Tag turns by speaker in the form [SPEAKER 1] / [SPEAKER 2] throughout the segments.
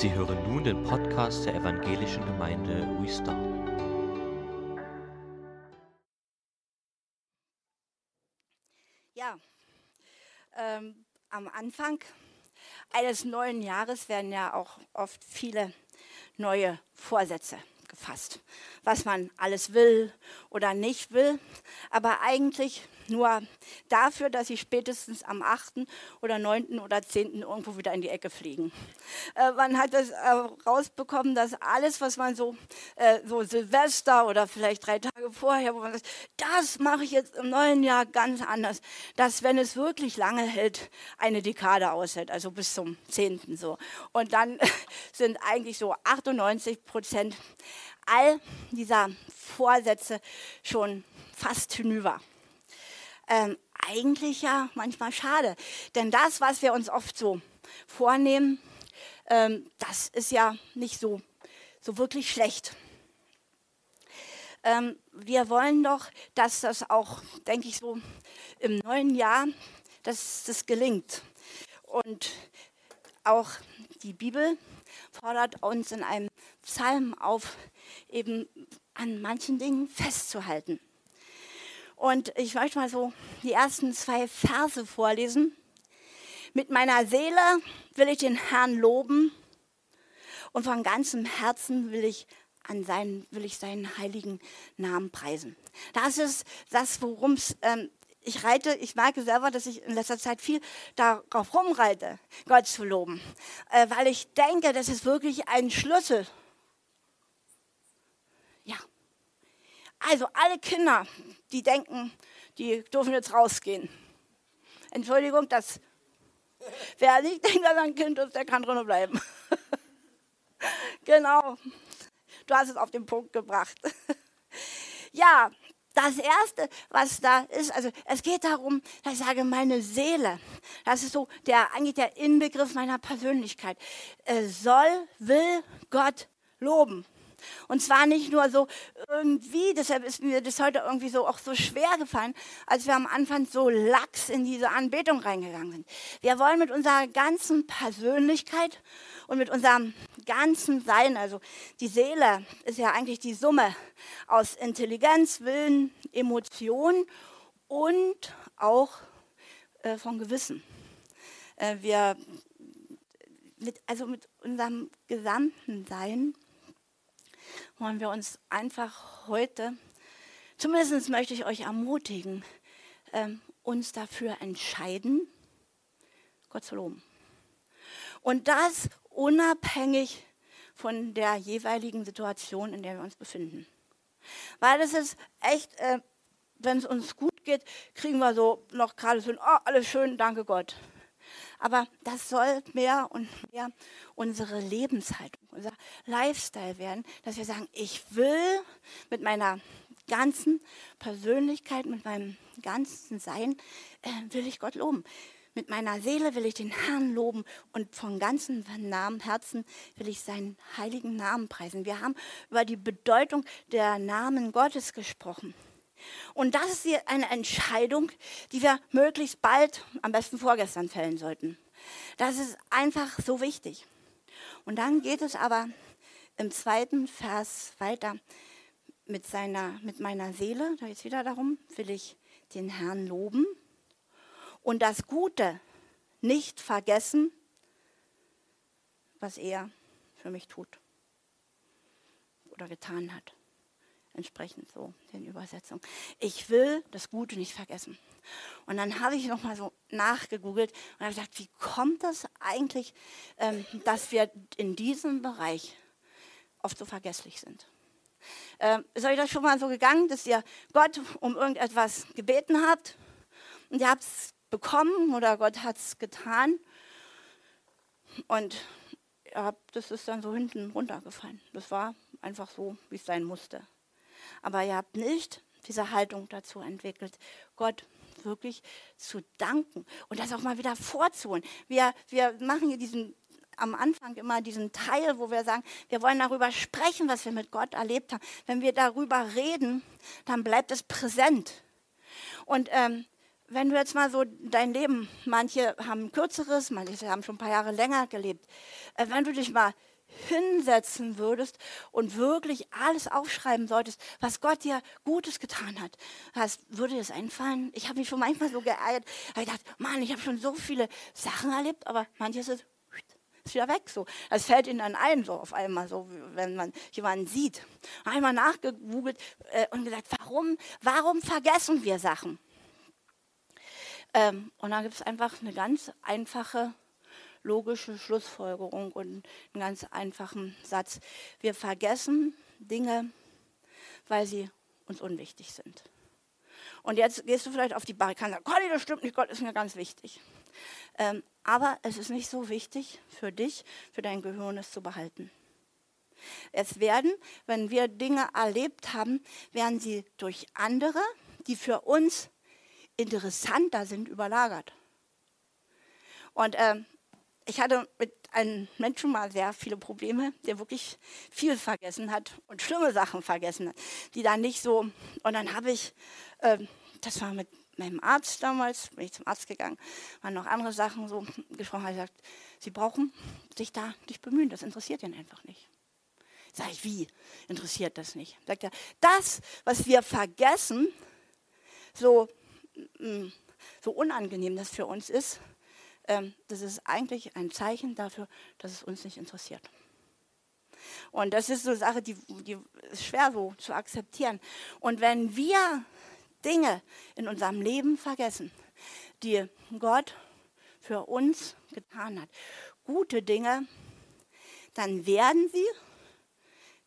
[SPEAKER 1] Sie hören nun den Podcast der Evangelischen Gemeinde Wistar.
[SPEAKER 2] Ja, ähm, am Anfang eines neuen Jahres werden ja auch oft viele neue Vorsätze gefasst, was man alles will oder nicht will, aber eigentlich nur dafür, dass sie spätestens am 8. oder 9. oder 10. irgendwo wieder in die Ecke fliegen. Äh, man hat es äh, rausbekommen, dass alles, was man so, äh, so Silvester oder vielleicht drei Tage vorher, wo man sagt, das mache ich jetzt im neuen Jahr ganz anders, dass wenn es wirklich lange hält, eine Dekade aushält, also bis zum 10. so. Und dann sind eigentlich so 98 Prozent all dieser Vorsätze schon fast hinüber. Ähm, eigentlich ja manchmal schade, denn das, was wir uns oft so vornehmen, ähm, das ist ja nicht so, so wirklich schlecht. Ähm, wir wollen doch, dass das auch, denke ich so, im neuen Jahr, dass das gelingt. Und auch die Bibel fordert uns in einem Psalm auf, eben an manchen Dingen festzuhalten. Und ich möchte mal so die ersten zwei Verse vorlesen. Mit meiner Seele will ich den Herrn loben und von ganzem Herzen will ich an seinen, will ich seinen heiligen Namen preisen. Das ist das, worum es ähm, ich reite, ich merke selber, dass ich in letzter Zeit viel darauf rumreite, Gott zu loben, äh, weil ich denke, das ist wirklich ein Schlüssel. Also alle Kinder, die denken, die dürfen jetzt rausgehen. Entschuldigung, das wer nicht denkt, dass ein Kind ist, der kann drinnen bleiben. genau. Du hast es auf den Punkt gebracht. ja, das Erste, was da ist, also es geht darum, dass ich sage, meine Seele, das ist so der, eigentlich der Inbegriff meiner Persönlichkeit, äh, soll, will Gott loben. Und zwar nicht nur so irgendwie, deshalb ist mir das heute irgendwie so auch so schwer gefallen, als wir am Anfang so lax in diese Anbetung reingegangen sind. Wir wollen mit unserer ganzen Persönlichkeit und mit unserem ganzen Sein, also die Seele ist ja eigentlich die Summe aus Intelligenz, Willen, Emotionen und auch äh, von Gewissen. Äh, wir mit, also mit unserem gesamten Sein wollen wir uns einfach heute, zumindest möchte ich euch ermutigen, ähm, uns dafür entscheiden, Gott zu loben. Und das unabhängig von der jeweiligen Situation, in der wir uns befinden. Weil es ist echt, äh, wenn es uns gut geht, kriegen wir so noch gerade so, oh, alles schön, danke Gott. Aber das soll mehr und mehr unsere Lebenshaltung, unser Lifestyle werden, dass wir sagen, ich will mit meiner ganzen Persönlichkeit, mit meinem ganzen Sein, äh, will ich Gott loben. Mit meiner Seele will ich den Herrn loben und von ganzem Namen, Herzen will ich seinen heiligen Namen preisen. Wir haben über die Bedeutung der Namen Gottes gesprochen. Und das ist eine Entscheidung, die wir möglichst bald, am besten vorgestern fällen sollten. Das ist einfach so wichtig. Und dann geht es aber im zweiten Vers weiter mit, seiner, mit meiner Seele, da geht es wieder darum, will ich den Herrn loben und das Gute nicht vergessen, was er für mich tut oder getan hat entsprechend so den Übersetzungen. Ich will das Gute nicht vergessen. Und dann habe ich nochmal so nachgegoogelt und habe gesagt, wie kommt das eigentlich, ähm, dass wir in diesem Bereich oft so vergesslich sind? Ähm, ist euch das schon mal so gegangen, dass ihr Gott um irgendetwas gebeten habt und ihr habt es bekommen oder Gott hat es getan und habt, das ist dann so hinten runtergefallen. Das war einfach so, wie es sein musste aber ihr habt nicht diese Haltung dazu entwickelt, Gott wirklich zu danken und das auch mal wieder vorzuholen. Wir, wir machen hier diesen am Anfang immer diesen Teil, wo wir sagen, wir wollen darüber sprechen, was wir mit Gott erlebt haben. Wenn wir darüber reden, dann bleibt es präsent. Und ähm, wenn du jetzt mal so dein Leben, manche haben ein kürzeres, manche haben schon ein paar Jahre länger gelebt, äh, wenn du dich mal hinsetzen würdest und wirklich alles aufschreiben solltest, was Gott dir Gutes getan hat, was würde dir das einfallen? Ich habe mich schon manchmal so geärgert, habe gedacht, Mann, ich habe schon so viele Sachen erlebt, aber manches ist, ist wieder weg so. Das fällt ihnen dann ein, so auf einmal, so wenn man jemanden sieht. Einmal nachgegoogelt äh, und gesagt, warum, warum vergessen wir Sachen? Ähm, und dann gibt es einfach eine ganz einfache logische Schlussfolgerung und einen ganz einfachen Satz. Wir vergessen Dinge, weil sie uns unwichtig sind. Und jetzt gehst du vielleicht auf die Barrikaden und das stimmt nicht, Gott ist mir ganz wichtig. Ähm, aber es ist nicht so wichtig für dich, für dein Gehirn es zu behalten. Es werden, wenn wir Dinge erlebt haben, werden sie durch andere, die für uns interessanter sind, überlagert. Und ähm, ich hatte mit einem Menschen mal sehr viele Probleme, der wirklich viel vergessen hat und schlimme Sachen vergessen hat, die dann nicht so. Und dann habe ich, äh, das war mit meinem Arzt damals, bin ich zum Arzt gegangen, waren noch andere Sachen so gesprochen, hat gesagt, Sie brauchen sich da nicht bemühen, das interessiert ihn einfach nicht. Sag ich, wie interessiert das nicht? Sagt er, das, was wir vergessen, so, mm, so unangenehm das für uns ist, das ist eigentlich ein Zeichen dafür, dass es uns nicht interessiert. Und das ist so eine Sache, die, die ist schwer so zu akzeptieren. Und wenn wir Dinge in unserem Leben vergessen, die Gott für uns getan hat, gute Dinge, dann werden sie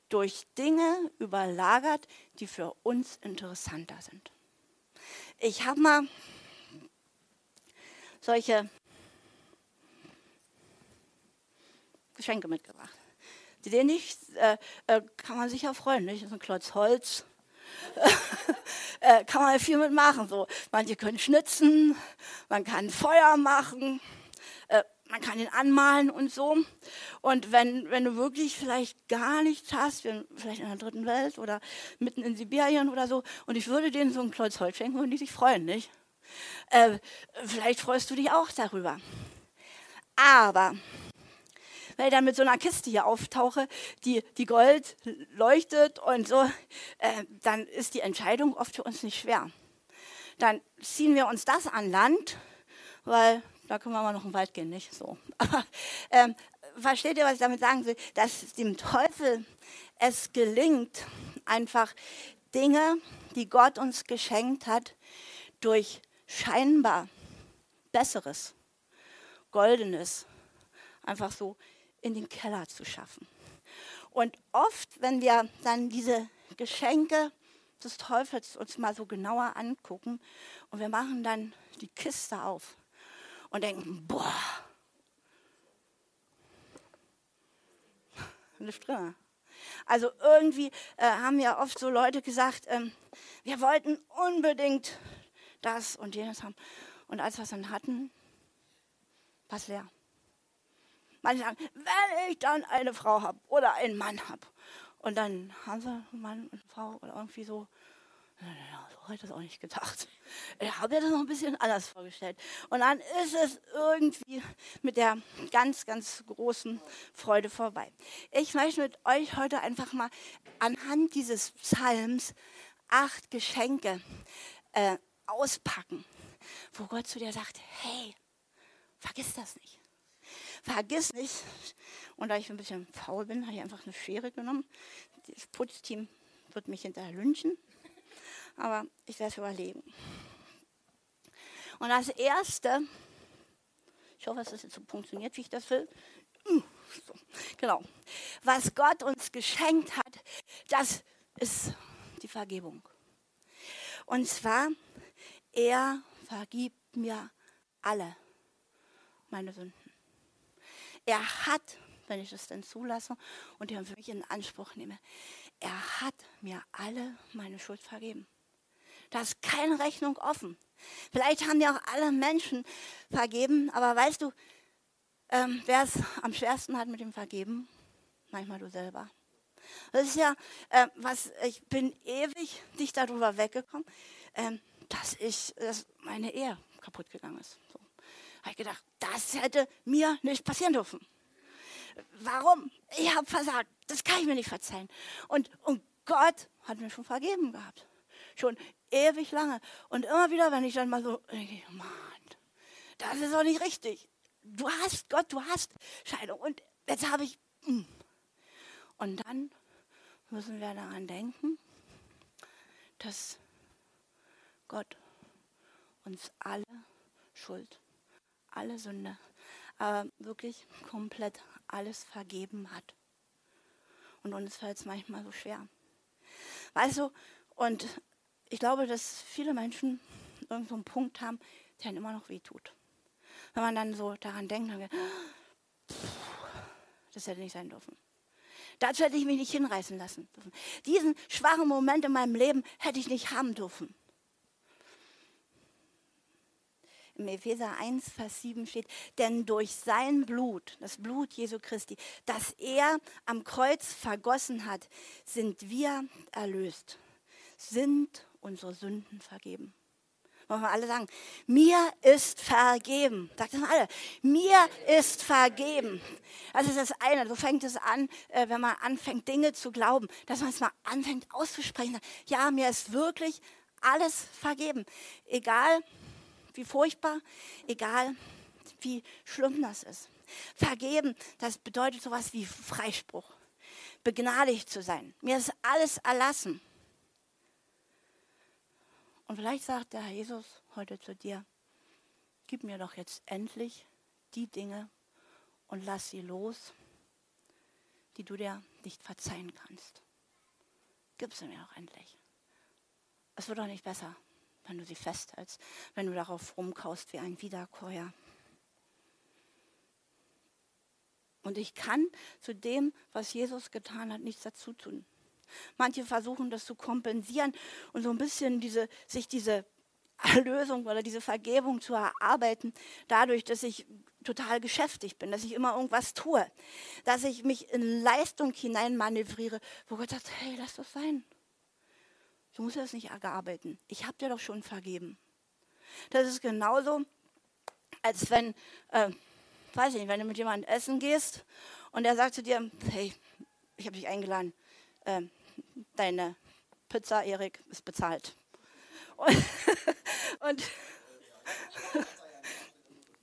[SPEAKER 2] durch Dinge überlagert, die für uns interessanter sind. Ich habe mal solche Geschenke mitgebracht. Die sehen nicht, äh, äh, kann man sich ja freuen, nicht? Das ist ein Klotz Holz. äh, kann man viel mitmachen. So. Manche können schnitzen, man kann Feuer machen, äh, man kann ihn anmalen und so. Und wenn, wenn du wirklich vielleicht gar nichts hast, vielleicht in der dritten Welt oder mitten in Sibirien oder so, und ich würde denen so ein Klotz Holz schenken, würden die sich freuen, nicht? Äh, vielleicht freust du dich auch darüber. Aber wenn ich dann mit so einer Kiste hier auftauche, die, die Gold leuchtet und so, äh, dann ist die Entscheidung oft für uns nicht schwer. Dann ziehen wir uns das an Land, weil da können wir mal noch im Wald gehen, nicht so. Aber ähm, versteht ihr, was ich damit sagen will? Dass dem Teufel es gelingt, einfach Dinge, die Gott uns geschenkt hat, durch scheinbar Besseres, Goldenes, einfach so in den Keller zu schaffen. Und oft, wenn wir dann diese Geschenke des Teufels uns mal so genauer angucken und wir machen dann die Kiste auf und denken, boah, eine drin. Also irgendwie äh, haben ja oft so Leute gesagt, ähm, wir wollten unbedingt das und jenes haben. Und als wir es dann hatten, war es leer. Manche sagen, wenn ich dann eine Frau habe oder einen Mann habe. Und dann haben sie einen Mann und eine Frau oder irgendwie so. Ja, so habe ich das auch nicht gedacht. Ich habe mir das noch ein bisschen anders vorgestellt. Und dann ist es irgendwie mit der ganz, ganz großen Freude vorbei. Ich möchte mit euch heute einfach mal anhand dieses Psalms acht Geschenke äh, auspacken, wo Gott zu dir sagt, hey, vergiss das nicht. Vergiss nicht, und da ich ein bisschen faul bin, habe ich einfach eine Schere genommen. Das Putzteam wird mich hinterher lynchen, aber ich werde es überleben. Und das Erste, ich hoffe, dass das jetzt so funktioniert, wie ich das will. Uh, so, genau. Was Gott uns geschenkt hat, das ist die Vergebung. Und zwar, er vergibt mir alle meine Sünden. Er hat, wenn ich das denn zulasse und den für mich in Anspruch nehme, er hat mir alle meine Schuld vergeben. Da ist keine Rechnung offen. Vielleicht haben dir auch alle Menschen vergeben, aber weißt du, ähm, wer es am schwersten hat mit dem Vergeben? Manchmal du selber. Das ist ja, äh, was, ich bin ewig nicht darüber weggekommen, ähm, dass ich, dass meine Ehe kaputt gegangen ist. So habe ich gedacht, das hätte mir nicht passieren dürfen. warum? Ich habe versagt. Das kann ich mir nicht verzeihen. Und, und Gott hat mir schon vergeben gehabt. Schon ewig lange. Und immer wieder, wenn ich dann mal so, denke Mann, das ist doch nicht richtig. Du hast Gott, du hast Scheidung. Und jetzt habe ich. Hm. Und dann müssen wir daran denken, dass Gott uns alle Schuld, alle Sünde, aber wirklich komplett alles vergeben hat. Und uns fällt es manchmal so schwer. Weißt du, und ich glaube, dass viele Menschen irgendeinen so Punkt haben, der ihnen immer noch wehtut. Wenn man dann so daran denkt, dann geht, das hätte nicht sein dürfen. Dazu hätte ich mich nicht hinreißen lassen dürfen. Diesen schwachen Moment in meinem Leben hätte ich nicht haben dürfen. Im Epheser 1, Vers 7 steht, denn durch sein Blut, das Blut Jesu Christi, das er am Kreuz vergossen hat, sind wir erlöst, sind unsere Sünden vergeben. Wollen wir alle sagen, mir ist vergeben. Sagt das mal alle. Mir ist vergeben. Das ist das eine. So fängt es an, äh, wenn man anfängt, Dinge zu glauben, dass man es mal anfängt auszusprechen. Ja, mir ist wirklich alles vergeben. Egal, wie furchtbar, egal, wie schlimm das ist. Vergeben, das bedeutet sowas wie Freispruch. Begnadigt zu sein. Mir ist alles erlassen. Und vielleicht sagt der Herr Jesus heute zu dir, gib mir doch jetzt endlich die Dinge und lass sie los, die du dir nicht verzeihen kannst. Gib sie mir doch endlich. Es wird doch nicht besser, wenn du sie festhältst, wenn du darauf rumkaust wie ein Wiederkäuer. Und ich kann zu dem, was Jesus getan hat, nichts dazu tun. Manche versuchen das zu kompensieren und so ein bisschen diese, sich diese Erlösung oder diese Vergebung zu erarbeiten, dadurch, dass ich total geschäftig bin, dass ich immer irgendwas tue, dass ich mich in Leistung hineinmanövriere, wo Gott sagt, hey, lass das sein. Du musst das nicht erarbeiten. Ich habe dir doch schon vergeben. Das ist genauso, als wenn, äh, weiß ich nicht, wenn du mit jemandem essen gehst und er sagt zu dir, hey, ich habe dich eingeladen, äh, deine Pizza, Erik, ist bezahlt. Und, und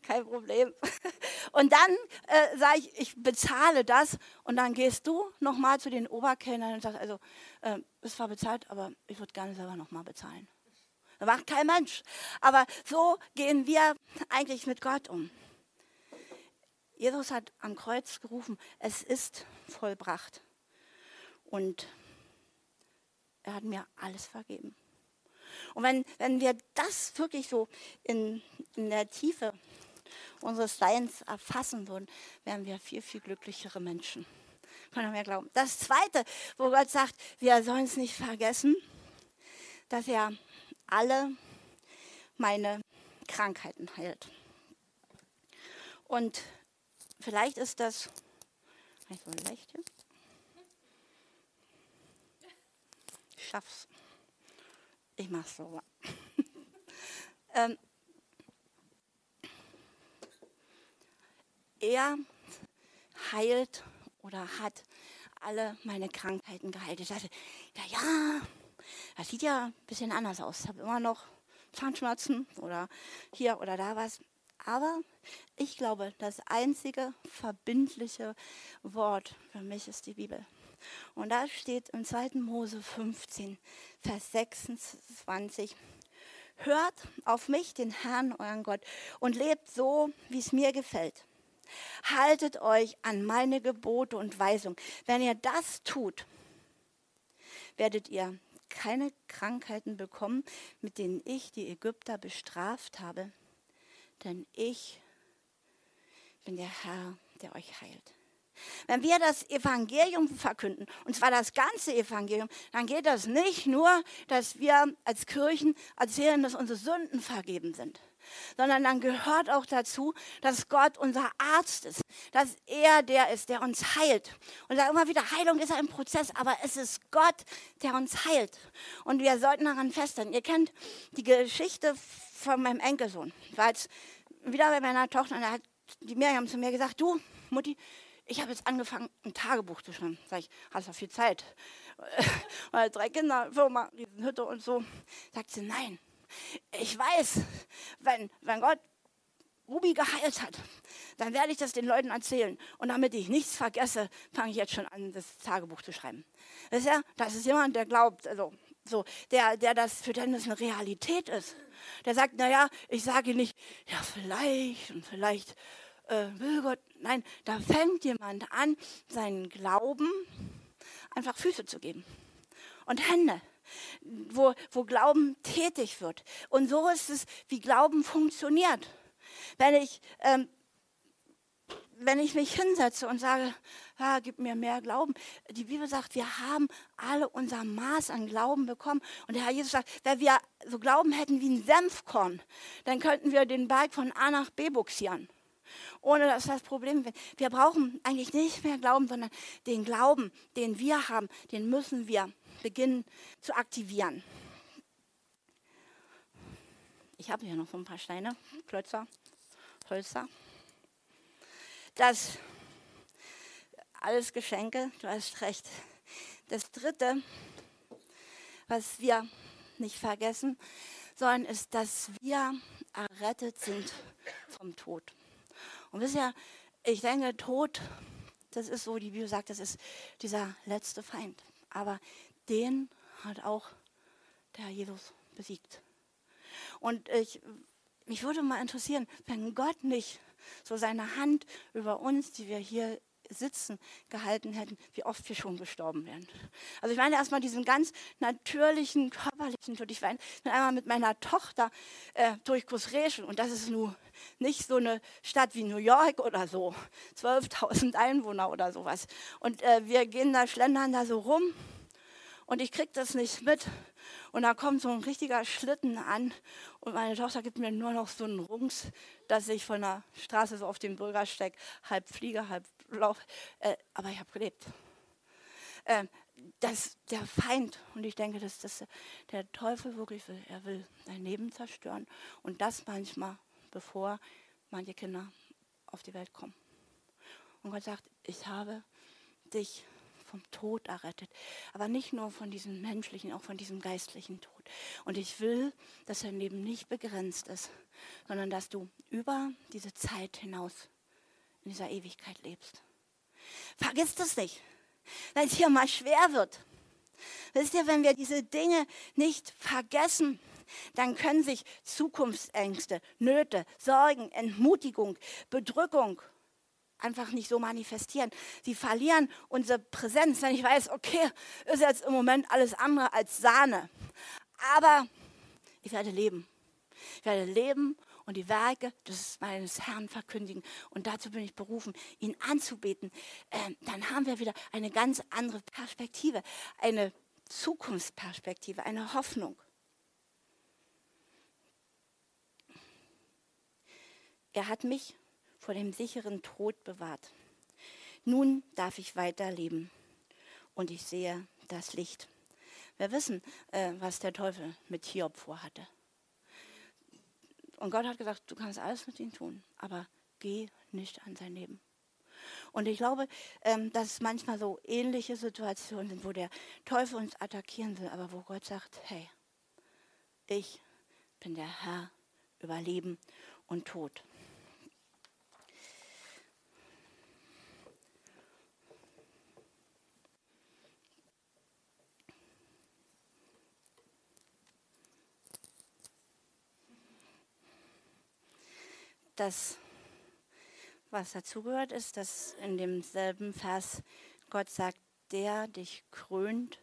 [SPEAKER 2] kein Problem. Und dann äh, sage ich, ich bezahle das und dann gehst du nochmal zu den Oberkellnern und sagst, also, äh, es war bezahlt, aber ich würde gerne selber nochmal bezahlen. Das macht kein Mensch. Aber so gehen wir eigentlich mit Gott um. Jesus hat am Kreuz gerufen, es ist vollbracht. Und er hat mir alles vergeben. Und wenn, wenn wir das wirklich so in, in der Tiefe unseres Seins erfassen würden, wären wir viel, viel glücklichere Menschen. Können wir glauben. Das Zweite, wo Gott sagt, wir sollen es nicht vergessen, dass er alle meine Krankheiten heilt. Und vielleicht ist das, so leicht hier. schaff's. Ich mach's so. ähm, er heilt oder hat alle meine Krankheiten geheilt. Ich dachte, ja, ja, das sieht ja ein bisschen anders aus. Ich habe immer noch Zahnschmerzen oder hier oder da was. Aber ich glaube, das einzige verbindliche Wort für mich ist die Bibel. Und da steht im 2. Mose 15, Vers 26, Hört auf mich, den Herrn, euren Gott, und lebt so, wie es mir gefällt. Haltet euch an meine Gebote und Weisungen. Wenn ihr das tut, werdet ihr keine Krankheiten bekommen, mit denen ich die Ägypter bestraft habe. Denn ich bin der Herr, der euch heilt. Wenn wir das Evangelium verkünden, und zwar das ganze Evangelium, dann geht das nicht nur, dass wir als Kirchen erzählen, dass unsere Sünden vergeben sind, sondern dann gehört auch dazu, dass Gott unser Arzt ist, dass er der ist, der uns heilt. Und da immer wieder, Heilung ist ein Prozess, aber es ist Gott, der uns heilt. Und wir sollten daran festhalten. Ihr kennt die Geschichte von meinem Enkelsohn. Ich war jetzt wieder bei meiner Tochter und da hat die Miriam zu mir gesagt, du, Mutti, ich habe jetzt angefangen, ein Tagebuch zu schreiben. Sag ich, hast du viel Zeit? Weil drei Kinder, Firma, Riesenhütte und so. Sagt sie, nein. Ich weiß, wenn, wenn Gott Ruby geheilt hat, dann werde ich das den Leuten erzählen. Und damit ich nichts vergesse, fange ich jetzt schon an, das Tagebuch zu schreiben. Das ist, ja, das ist jemand, der glaubt, also so, der, der das für den das eine Realität ist. Der sagt, naja, ich sage nicht, ja, vielleicht und vielleicht äh, will Gott. Nein, da fängt jemand an, seinen Glauben einfach Füße zu geben und Hände wo, wo Glauben tätig wird. Und so ist es, wie Glauben funktioniert. Wenn ich, ähm, wenn ich mich hinsetze und sage, ja, gib mir mehr Glauben. Die Bibel sagt, wir haben alle unser Maß an Glauben bekommen. Und der Herr Jesus sagt, wenn wir so Glauben hätten wie ein Senfkorn, dann könnten wir den Berg von A nach B buxieren. Ohne dass das Problem wird. Wir brauchen eigentlich nicht mehr Glauben, sondern den Glauben, den wir haben, den müssen wir beginnen zu aktivieren. Ich habe hier noch so ein paar Steine, Klötzer. Hölzer. Das alles Geschenke, du hast recht. Das dritte, was wir nicht vergessen sollen, ist, dass wir errettet sind vom Tod. Und wisst ihr, ich denke, Tod, das ist so, die Bibel sagt, das ist dieser letzte Feind. Aber den hat auch der Jesus besiegt. Und ich mich würde mal interessieren, wenn Gott nicht so seine Hand über uns, die wir hier sitzen, gehalten hätten, wie oft wir schon gestorben wären. Also ich meine erstmal diesen ganz natürlichen, körperlichen Tod. Ich war einmal mit meiner Tochter äh, durch Kusreschen und das ist nun nicht so eine Stadt wie New York oder so, 12.000 Einwohner oder sowas. Und äh, wir gehen da, schlendern da so rum und ich kriege das nicht mit. Und da kommt so ein richtiger Schlitten an und meine Tochter gibt mir nur noch so einen Rungs, dass ich von der Straße so auf den Bürgersteig halb fliege, halb laufe. Äh, aber ich habe gelebt. Äh, das, der Feind, und ich denke, dass das der Teufel wirklich will, er will dein Leben zerstören und das manchmal, bevor manche Kinder auf die Welt kommen. Und Gott sagt, ich habe dich vom Tod errettet. Aber nicht nur von diesem menschlichen, auch von diesem geistlichen Tod. Und ich will, dass dein Leben nicht begrenzt ist, sondern dass du über diese Zeit hinaus in dieser Ewigkeit lebst. Vergiss das nicht, wenn es hier mal schwer wird. Wisst ihr, wenn wir diese Dinge nicht vergessen, dann können sich Zukunftsängste, Nöte, Sorgen, Entmutigung, Bedrückung einfach nicht so manifestieren. Sie verlieren unsere Präsenz, wenn ich weiß, okay, ist jetzt im Moment alles andere als Sahne. Aber ich werde leben. Ich werde leben und die Werke des meines Herrn verkündigen. Und dazu bin ich berufen, ihn anzubeten. Ähm, dann haben wir wieder eine ganz andere Perspektive, eine Zukunftsperspektive, eine Hoffnung. Er hat mich vor dem sicheren Tod bewahrt. Nun darf ich weiterleben und ich sehe das Licht. Wir wissen, äh, was der Teufel mit Hiob vorhatte. Und Gott hat gesagt, du kannst alles mit ihm tun, aber geh nicht an sein Leben. Und ich glaube, ähm, dass es manchmal so ähnliche Situationen sind, wo der Teufel uns attackieren will, aber wo Gott sagt, hey, ich bin der Herr über Leben und Tod. Das, was dazugehört, ist, dass in demselben Vers Gott sagt, der dich krönt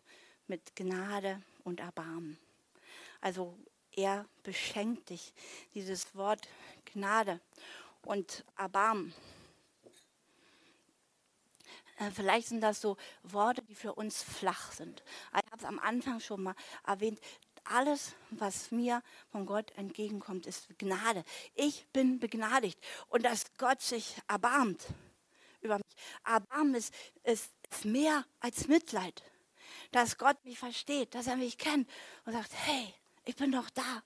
[SPEAKER 2] mit Gnade und Erbarmen. Also er beschenkt dich. Dieses Wort Gnade und Erbarmen. Äh, vielleicht sind das so Worte, die für uns flach sind. Ich habe es am Anfang schon mal erwähnt alles, was mir von Gott entgegenkommt, ist Gnade. Ich bin begnadigt und dass Gott sich erbarmt über mich. Erbarmen ist, ist, ist mehr als Mitleid. Dass Gott mich versteht, dass er mich kennt und sagt, hey, ich bin doch da.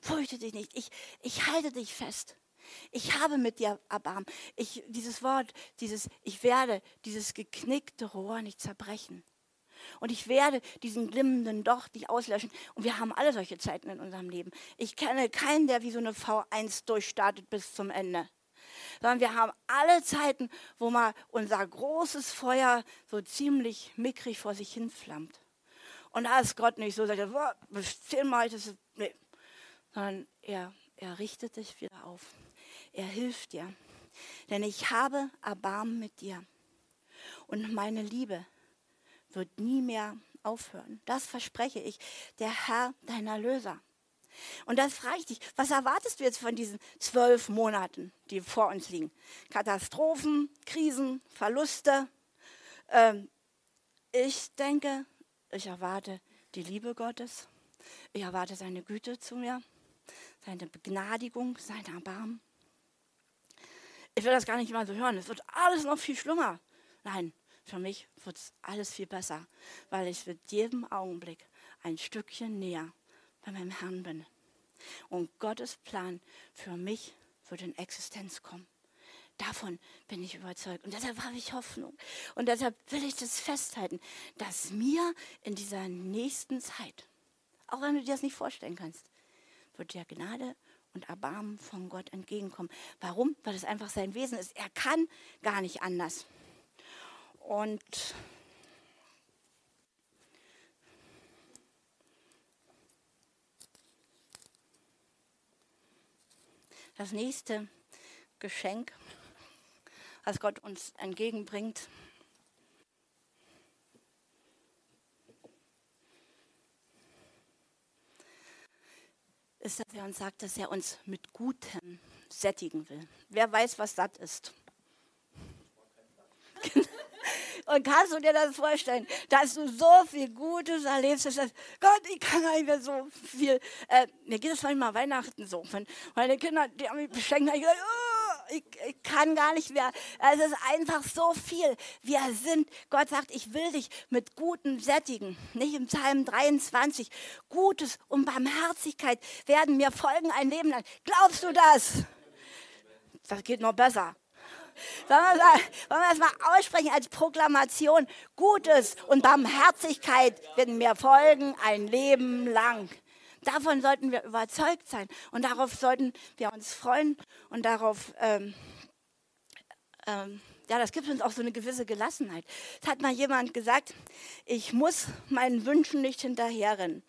[SPEAKER 2] Fürchte dich nicht, ich, ich halte dich fest. Ich habe mit dir Erbarmen. Ich, dieses Wort, dieses Ich werde dieses geknickte Rohr nicht zerbrechen. Und ich werde diesen glimmenden Docht nicht auslöschen. Und wir haben alle solche Zeiten in unserem Leben. Ich kenne keinen, der wie so eine V1 durchstartet bis zum Ende. Sondern wir haben alle Zeiten, wo mal unser großes Feuer so ziemlich mickrig vor sich hin flammt. Und da ist Gott nicht so, sagt er, zehnmal, das nee. Sondern er, er richtet dich wieder auf. Er hilft dir. Denn ich habe Erbarmen mit dir. Und meine Liebe wird nie mehr aufhören. Das verspreche ich, der Herr, dein Erlöser. Und das frage ich dich, was erwartest du jetzt von diesen zwölf Monaten, die vor uns liegen? Katastrophen, Krisen, Verluste. Ähm, ich denke, ich erwarte die Liebe Gottes. Ich erwarte seine Güte zu mir, seine Begnadigung, sein Erbarmen. Ich will das gar nicht immer so hören. Es wird alles noch viel schlimmer. Nein, für mich wird es alles viel besser, weil ich mit jedem Augenblick ein Stückchen näher bei meinem Herrn bin. Und Gottes Plan für mich wird in Existenz kommen. Davon bin ich überzeugt. Und deshalb habe ich Hoffnung. Und deshalb will ich das festhalten, dass mir in dieser nächsten Zeit, auch wenn du dir das nicht vorstellen kannst, wird dir Gnade und Erbarmen von Gott entgegenkommen. Warum? Weil es einfach sein Wesen ist. Er kann gar nicht anders. Und das nächste Geschenk, was Gott uns entgegenbringt, ist, dass er uns sagt, dass er uns mit Gutem sättigen will. Wer weiß, was das ist? Und kannst du dir das vorstellen, dass du so viel Gutes erlebst, dass das, Gott, ich kann gar nicht mehr so viel. Äh, mir geht es manchmal Weihnachten so. Wenn meine Kinder, die haben mich beschenkt, ich, oh, ich, ich kann gar nicht mehr. Es ist einfach so viel. Wir sind, Gott sagt, ich will dich mit Guten sättigen. Nicht im Psalm 23. Gutes und Barmherzigkeit werden mir folgen ein Leben lang. Glaubst du das? Das geht noch besser. Wollen wir, wollen wir das mal aussprechen als Proklamation? Gutes und Barmherzigkeit werden mir folgen ein Leben lang. Davon sollten wir überzeugt sein und darauf sollten wir uns freuen und darauf, ähm, ähm, ja, das gibt uns auch so eine gewisse Gelassenheit. Es hat mal jemand gesagt, ich muss meinen Wünschen nicht hinterherrennen.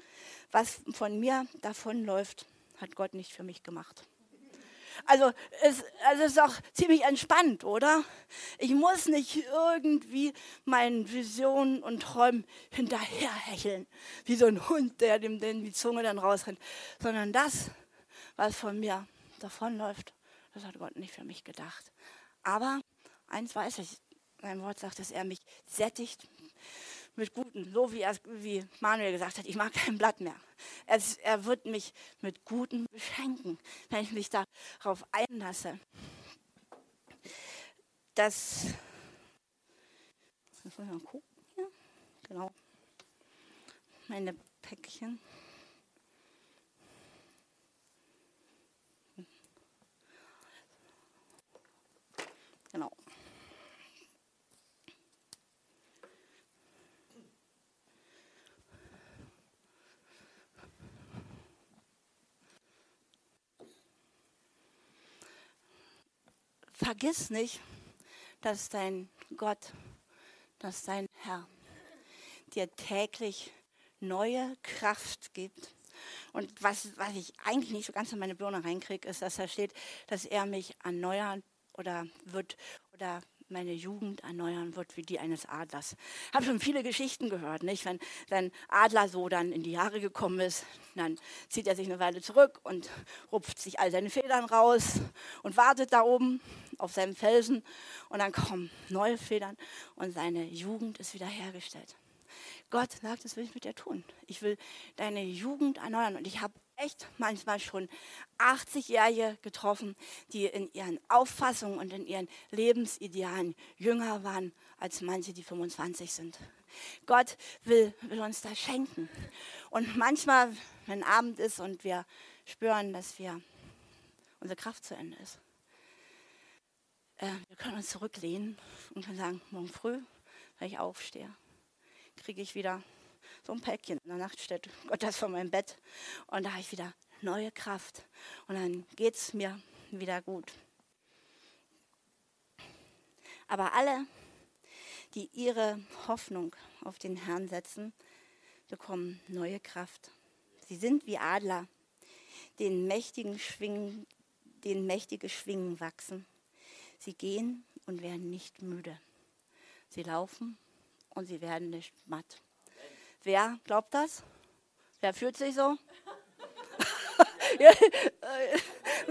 [SPEAKER 2] Was von mir davonläuft, hat Gott nicht für mich gemacht. Also es, also ist auch ziemlich entspannt, oder? Ich muss nicht irgendwie meinen Visionen und Träumen hinterherhecheln, wie so ein Hund, der dem den die Zunge dann rausrennt, sondern das, was von mir davonläuft, das hat Gott nicht für mich gedacht. Aber eins weiß ich, sein Wort sagt, dass er mich sättigt mit Guten, so wie, er, wie Manuel gesagt hat, ich mag kein Blatt mehr. Er, er wird mich mit Guten beschenken, wenn ich mich darauf einlasse. Das, das muss ich mal gucken hier. Genau. Meine Päckchen. Genau. Vergiss nicht, dass dein Gott, dass dein Herr dir täglich neue Kraft gibt. Und was, was ich eigentlich nicht so ganz in meine Birne reinkriege, ist, dass da steht, dass er mich erneuern oder wird oder meine Jugend erneuern wird wie die eines Adlers. Ich habe schon viele Geschichten gehört, nicht? Wenn ein Adler so dann in die Jahre gekommen ist, dann zieht er sich eine Weile zurück und rupft sich all seine Federn raus und wartet da oben auf seinem Felsen und dann kommen neue Federn und seine Jugend ist wiederhergestellt. Gott sagt, das will ich mit dir tun. Ich will deine Jugend erneuern und ich habe echt manchmal schon 80-Jährige getroffen, die in ihren Auffassungen und in ihren Lebensidealen jünger waren als manche, die 25 sind. Gott will, will uns das schenken. Und manchmal, wenn Abend ist und wir spüren, dass wir unsere Kraft zu Ende ist, äh, wir können uns zurücklehnen und können sagen, morgen früh, wenn ich aufstehe, kriege ich wieder so ein Päckchen in der Nachtstätte, Gott das von meinem Bett. Und da habe ich wieder neue Kraft. Und dann geht es mir wieder gut. Aber alle, die ihre Hoffnung auf den Herrn setzen, bekommen neue Kraft. Sie sind wie Adler, denen mächtigen Schwingen, denen mächtige Schwingen wachsen. Sie gehen und werden nicht müde. Sie laufen und sie werden nicht matt. Wer glaubt das? Wer fühlt sich so? das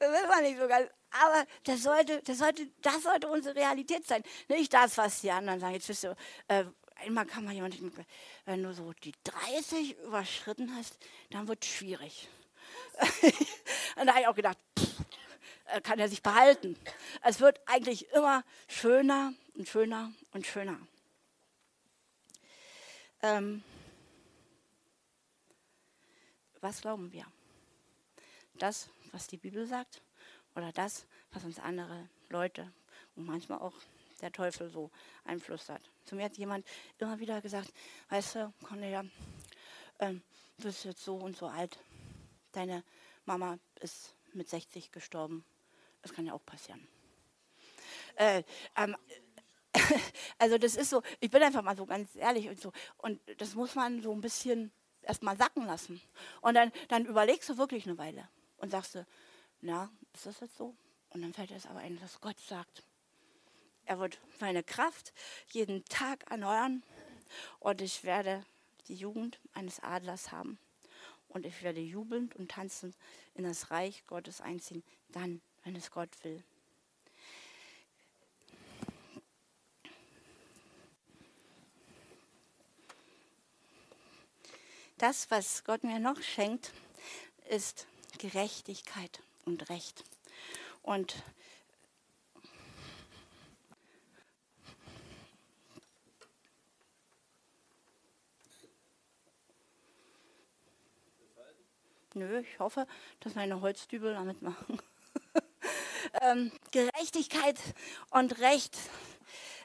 [SPEAKER 2] will man nicht so ganz. Aber das sollte, das, sollte, das sollte unsere Realität sein. Nicht das, was die anderen sagen. Jetzt wisst ihr, äh, einmal kann man jemand, wenn du so die 30 überschritten hast, dann wird es schwierig. und da habe ich auch gedacht, pff, äh, kann er sich behalten. Es wird eigentlich immer schöner und schöner und schöner. Ähm, was glauben wir? Das, was die Bibel sagt oder das, was uns andere Leute und manchmal auch der Teufel so einflüstert. Zu mir hat jemand immer wieder gesagt, weißt du, Cornelia, ähm, du bist jetzt so und so alt. Deine Mama ist mit 60 gestorben. Das kann ja auch passieren. Äh, ähm, also das ist so, ich bin einfach mal so ganz ehrlich und so. Und das muss man so ein bisschen erstmal sacken lassen. Und dann, dann überlegst du wirklich eine Weile und sagst du, na, ist das jetzt so? Und dann fällt es aber ein, was Gott sagt. Er wird meine Kraft jeden Tag erneuern und ich werde die Jugend eines Adlers haben. Und ich werde jubelnd und tanzend in das Reich Gottes einziehen, dann, wenn es Gott will. Das, was Gott mir noch schenkt, ist Gerechtigkeit und Recht. Und Nö, ich hoffe, dass meine Holzdübel damit machen. ähm, Gerechtigkeit und Recht.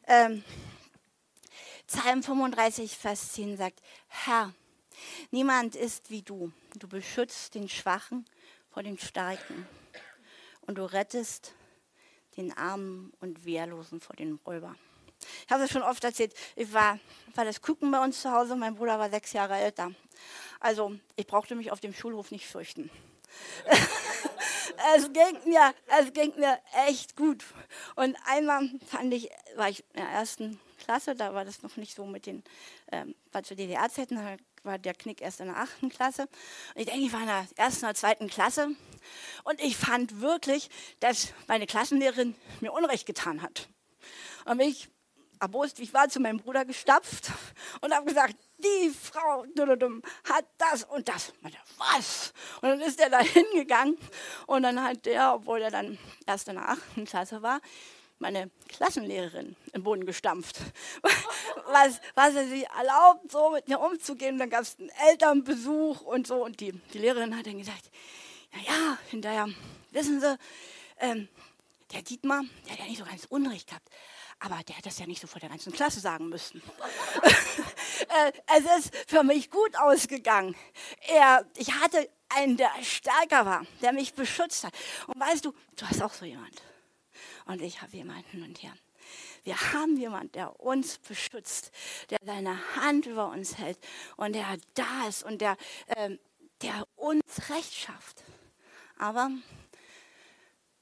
[SPEAKER 2] Ähm, Psalm 35, Vers 10 sagt, Herr, Niemand ist wie du. Du beschützt den Schwachen vor den Starken und du rettest den Armen und Wehrlosen vor den Räubern. Ich habe es schon oft erzählt, ich war, war das Gucken bei uns zu Hause, mein Bruder war sechs Jahre älter. Also ich brauchte mich auf dem Schulhof nicht fürchten. es, ging mir, es ging mir echt gut. Und einmal fand ich, war ich in der ersten Klasse, da war das noch nicht so mit den, ähm, war zu DDR-Zeiten, war der Knick erst in der achten Klasse. Und ich denke, ich war in der ersten oder zweiten Klasse. Und ich fand wirklich, dass meine Klassenlehrerin mir Unrecht getan hat. Und mich, erbost wie ich war, zu meinem Bruder gestapft und habe gesagt, die Frau hat das und das. Was? Und dann ist er da hingegangen und dann hat der, obwohl er dann erst in der achten Klasse war, meine Klassenlehrerin im Boden gestampft. Was, was er sich erlaubt, so mit mir umzugehen. Dann gab es einen Elternbesuch und so. Und die, die Lehrerin hat dann gesagt, naja, hinterher, wissen Sie, ähm, der Dietmar, der hat ja nicht so ganz Unrecht gehabt. Aber der hat das ja nicht so vor der ganzen Klasse sagen müssen. Äh, es ist für mich gut ausgegangen. Er, ich hatte einen, der stärker war, der mich beschützt hat. Und weißt du, du hast auch so jemand und ich habe jemanden und her. Wir haben jemanden, der uns beschützt, der seine Hand über uns hält und der da ist und der, äh, der uns Recht schafft. Aber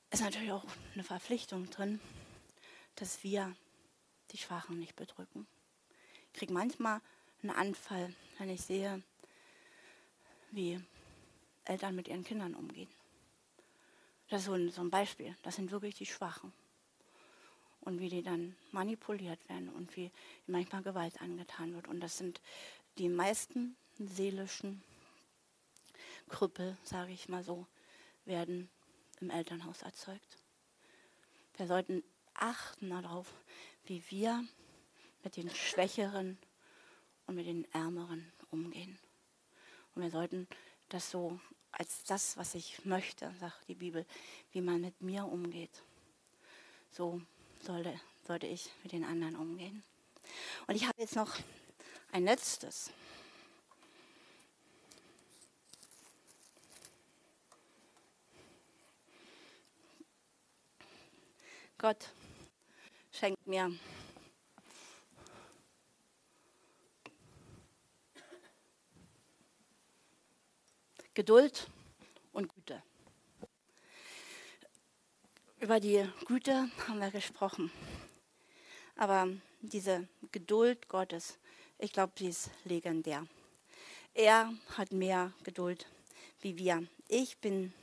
[SPEAKER 2] es ist natürlich auch eine Verpflichtung drin, dass wir die Schwachen nicht bedrücken. Ich kriege manchmal einen Anfall, wenn ich sehe, wie Eltern mit ihren Kindern umgehen. Das ist so ein, so ein Beispiel. Das sind wirklich die Schwachen. Und wie die dann manipuliert werden und wie manchmal Gewalt angetan wird. Und das sind die meisten seelischen Krüppel, sage ich mal so, werden im Elternhaus erzeugt. Wir sollten achten darauf, wie wir mit den Schwächeren und mit den Ärmeren umgehen. Und wir sollten das so als das, was ich möchte, sagt die Bibel, wie man mit mir umgeht. so sollte, sollte ich mit den anderen umgehen. Und ich habe jetzt noch ein letztes. Gott schenkt mir Geduld und Güte. Über die Güte haben wir gesprochen. Aber diese Geduld Gottes, ich glaube, sie ist legendär. Er hat mehr Geduld wie wir. Ich bin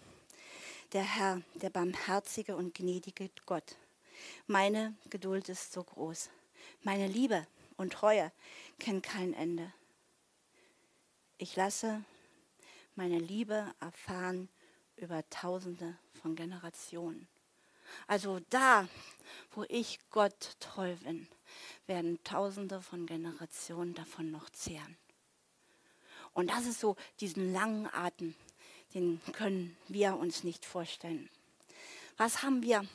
[SPEAKER 2] der Herr, der barmherzige und gnädige Gott. Meine Geduld ist so groß. Meine Liebe und Treue kennen kein Ende. Ich lasse meine Liebe erfahren über Tausende von Generationen. Also da, wo ich Gott treu bin, werden Tausende von Generationen davon noch zehren. Und das ist so diesen langen Atem, den können wir uns nicht vorstellen. Was haben wir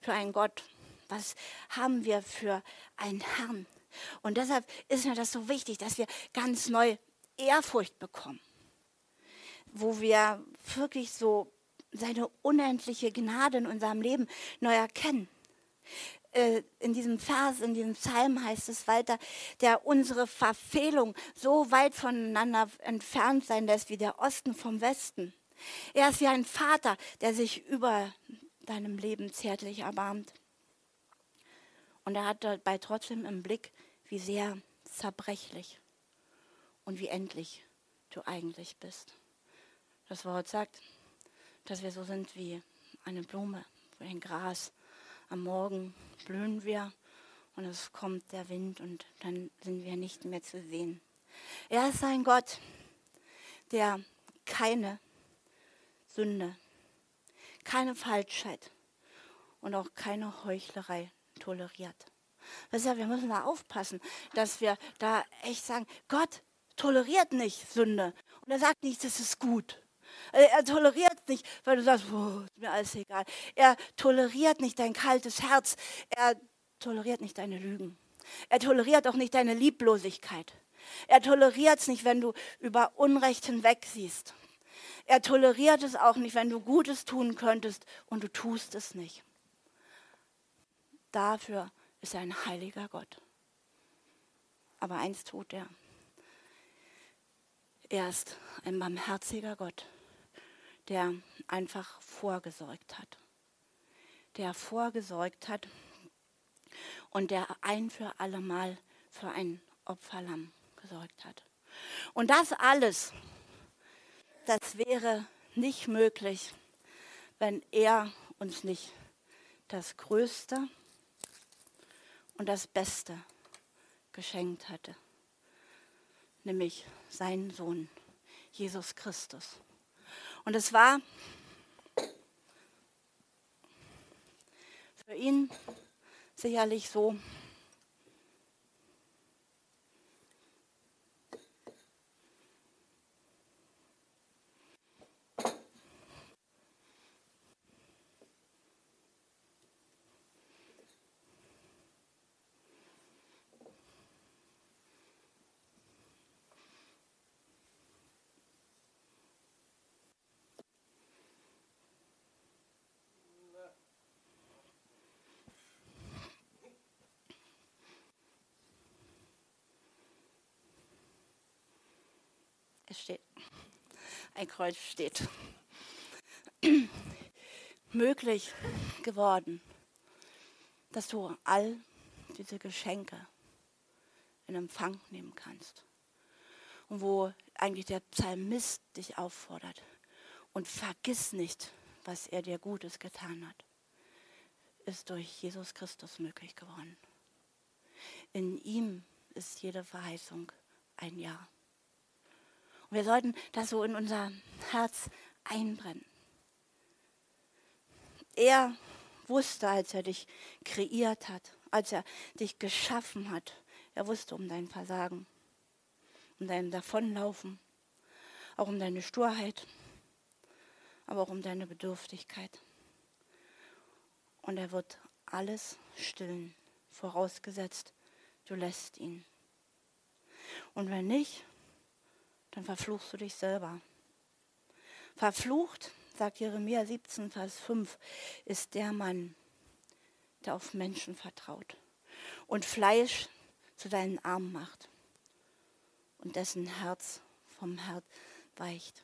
[SPEAKER 2] für einen Gott? Was haben wir für einen Herrn? Und deshalb ist mir das so wichtig, dass wir ganz neu Ehrfurcht bekommen wo wir wirklich so seine unendliche Gnade in unserem Leben neu erkennen. Äh, in diesem Vers, in diesem Psalm heißt es weiter, der unsere Verfehlung so weit voneinander entfernt sein lässt wie der Osten vom Westen. Er ist wie ein Vater, der sich über deinem Leben zärtlich erbarmt. Und er hat dabei trotzdem im Blick, wie sehr zerbrechlich und wie endlich du eigentlich bist. Das Wort sagt, dass wir so sind wie eine Blume, wie ein Gras. Am Morgen blühen wir und es kommt der Wind und dann sind wir nicht mehr zu sehen. Er ist ein Gott, der keine Sünde, keine Falschheit und auch keine Heuchlerei toleriert. Deshalb, wir müssen da aufpassen, dass wir da echt sagen, Gott toleriert nicht Sünde. Und er sagt nicht, das ist gut. Äh, er toleriert nicht, weil du sagst, oh, ist mir alles egal. Er toleriert nicht dein kaltes Herz. Er toleriert nicht deine Lügen. Er toleriert auch nicht deine Lieblosigkeit. Er toleriert es nicht, wenn du über Unrecht hinwegsiehst. Er toleriert es auch nicht, wenn du Gutes tun könntest und du tust es nicht. Dafür ist er ein heiliger Gott. Aber eins tut er. Er ist ein barmherziger Gott der einfach vorgesorgt hat. Der vorgesorgt hat und der ein für allemal für ein Opferlamm gesorgt hat. Und das alles, das wäre nicht möglich, wenn er uns nicht das Größte und das Beste geschenkt hatte, nämlich seinen Sohn, Jesus Christus. Und es war für ihn sicherlich so, steht, ein Kreuz steht. Möglich geworden, dass du all diese Geschenke in Empfang nehmen kannst. Und wo eigentlich der Psalmist dich auffordert. Und vergiss nicht, was er dir Gutes getan hat, ist durch Jesus Christus möglich geworden. In ihm ist jede Verheißung ein Ja. Wir sollten das so in unser Herz einbrennen. Er wusste, als er dich kreiert hat, als er dich geschaffen hat, er wusste um dein Versagen, um dein Davonlaufen, auch um deine Sturheit, aber auch um deine Bedürftigkeit. Und er wird alles stillen, vorausgesetzt, du lässt ihn. Und wenn nicht, dann verfluchst du dich selber. Verflucht, sagt Jeremia 17, Vers 5, ist der Mann, der auf Menschen vertraut und Fleisch zu seinen Armen macht und dessen Herz vom Herz weicht.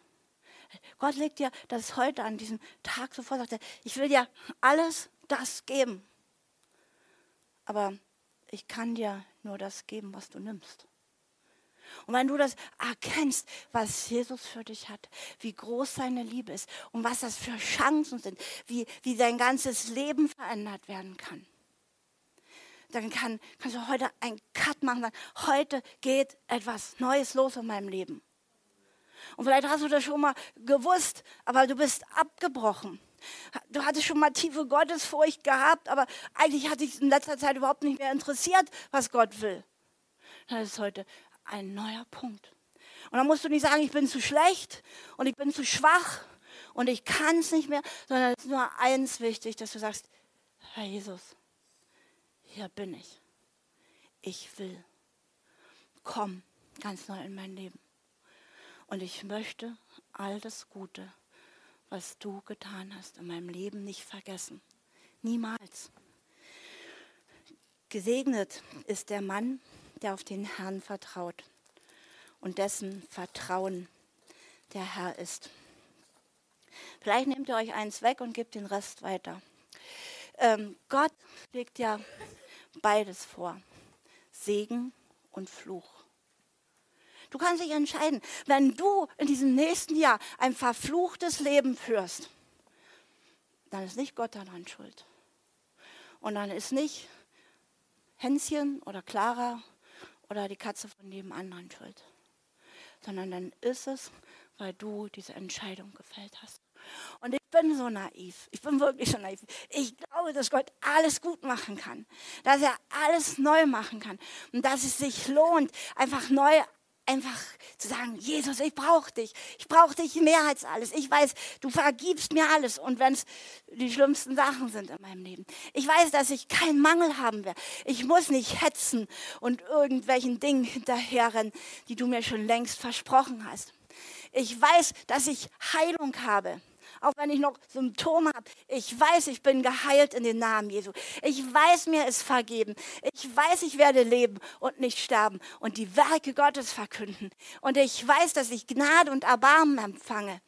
[SPEAKER 2] Gott legt dir das heute an diesem Tag so vor, sagt er, ich will dir alles das geben. Aber ich kann dir nur das geben, was du nimmst. Und wenn du das erkennst, was Jesus für dich hat, wie groß seine Liebe ist und was das für Chancen sind, wie, wie dein ganzes Leben verändert werden kann, dann kann, kannst du heute einen Cut machen. Sagen, heute geht etwas Neues los in meinem Leben. Und vielleicht hast du das schon mal gewusst, aber du bist abgebrochen. Du hattest schon mal tiefe Gottesfurcht gehabt, aber eigentlich hat dich in letzter Zeit überhaupt nicht mehr interessiert, was Gott will. Das ist heute ein neuer Punkt. Und dann musst du nicht sagen, ich bin zu schlecht und ich bin zu schwach und ich kann es nicht mehr, sondern es ist nur eins wichtig, dass du sagst, Herr Jesus, hier bin ich. Ich will. Komm ganz neu in mein Leben. Und ich möchte all das Gute, was du getan hast in meinem Leben, nicht vergessen. Niemals. Gesegnet ist der Mann, der auf den Herrn vertraut und dessen Vertrauen der Herr ist. Vielleicht nehmt ihr euch eins weg und gebt den Rest weiter. Ähm, Gott legt ja beides vor. Segen und Fluch. Du kannst dich entscheiden, wenn du in diesem nächsten Jahr ein verfluchtes Leben führst, dann ist nicht Gott daran schuld. Und dann ist nicht Hänschen oder Clara oder die Katze von nebenan dran schuld. Sondern dann ist es, weil du diese Entscheidung gefällt hast. Und ich bin so naiv. Ich bin wirklich so naiv. Ich glaube, dass Gott alles gut machen kann. Dass er alles neu machen kann. Und dass es sich lohnt, einfach neu einfach zu sagen, Jesus, ich brauche dich. Ich brauche dich mehr als alles. Ich weiß, du vergibst mir alles. Und wenn es die schlimmsten Sachen sind in meinem Leben. Ich weiß, dass ich keinen Mangel haben werde. Ich muss nicht hetzen und irgendwelchen Dingen hinterherrennen, die du mir schon längst versprochen hast. Ich weiß, dass ich Heilung habe auch wenn ich noch Symptome habe. Ich weiß, ich bin geheilt in den Namen Jesu. Ich weiß, mir ist vergeben. Ich weiß, ich werde leben und nicht sterben und die Werke Gottes verkünden. Und ich weiß, dass ich Gnade und Erbarmen empfange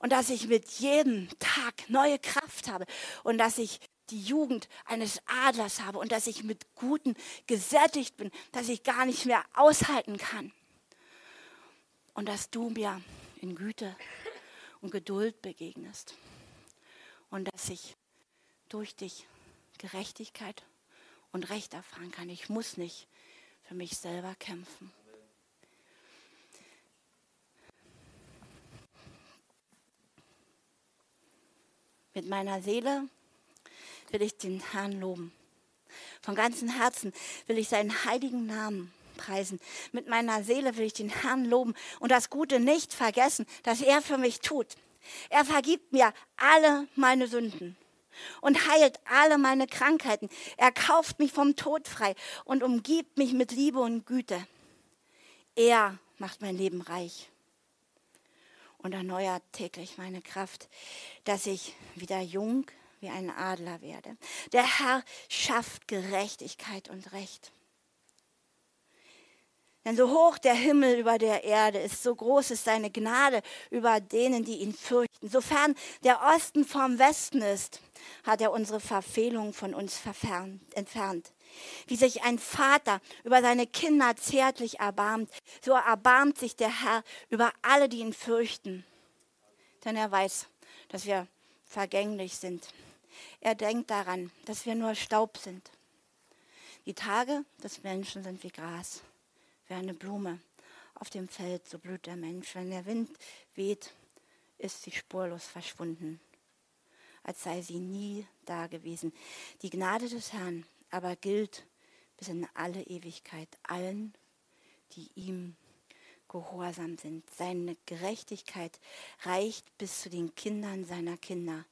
[SPEAKER 2] und dass ich mit jedem Tag neue Kraft habe und dass ich die Jugend eines Adlers habe und dass ich mit Guten gesättigt bin, dass ich gar nicht mehr aushalten kann. Und dass du mir in Güte und Geduld begegnest. Und dass ich durch dich Gerechtigkeit und Recht erfahren kann. Ich muss nicht für mich selber kämpfen. Mit meiner Seele will ich den Herrn loben. Von ganzem Herzen will ich seinen heiligen Namen preisen. Mit meiner Seele will ich den Herrn loben und das Gute nicht vergessen, das er für mich tut. Er vergibt mir alle meine Sünden und heilt alle meine Krankheiten. Er kauft mich vom Tod frei und umgibt mich mit Liebe und Güte. Er macht mein Leben reich und erneuert täglich meine Kraft, dass ich wieder jung wie ein Adler werde. Der Herr schafft Gerechtigkeit und Recht. Denn so hoch der Himmel über der Erde ist, so groß ist seine Gnade über denen, die ihn fürchten. Sofern der Osten vom Westen ist, hat er unsere Verfehlung von uns entfernt. Wie sich ein Vater über seine Kinder zärtlich erbarmt, so erbarmt sich der Herr über alle, die ihn fürchten. Denn er weiß, dass wir vergänglich sind. Er denkt daran, dass wir nur Staub sind. Die Tage des Menschen sind wie Gras wie eine Blume auf dem Feld, so blüht der Mensch. Wenn der Wind weht, ist sie spurlos verschwunden, als sei sie nie da gewesen. Die Gnade des Herrn aber gilt bis in alle Ewigkeit allen, die ihm gehorsam sind. Seine Gerechtigkeit reicht bis zu den Kindern seiner Kinder,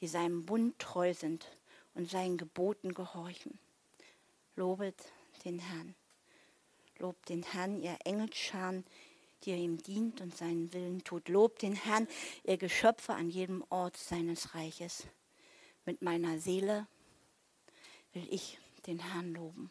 [SPEAKER 2] die seinem Bund treu sind und seinen Geboten gehorchen. Lobet den Herrn. Lobt den Herrn, ihr Engelscharen, die ihr ihm dient und seinen Willen tut. Lobt den Herrn, ihr Geschöpfe an jedem Ort seines Reiches. Mit meiner Seele will ich den Herrn loben.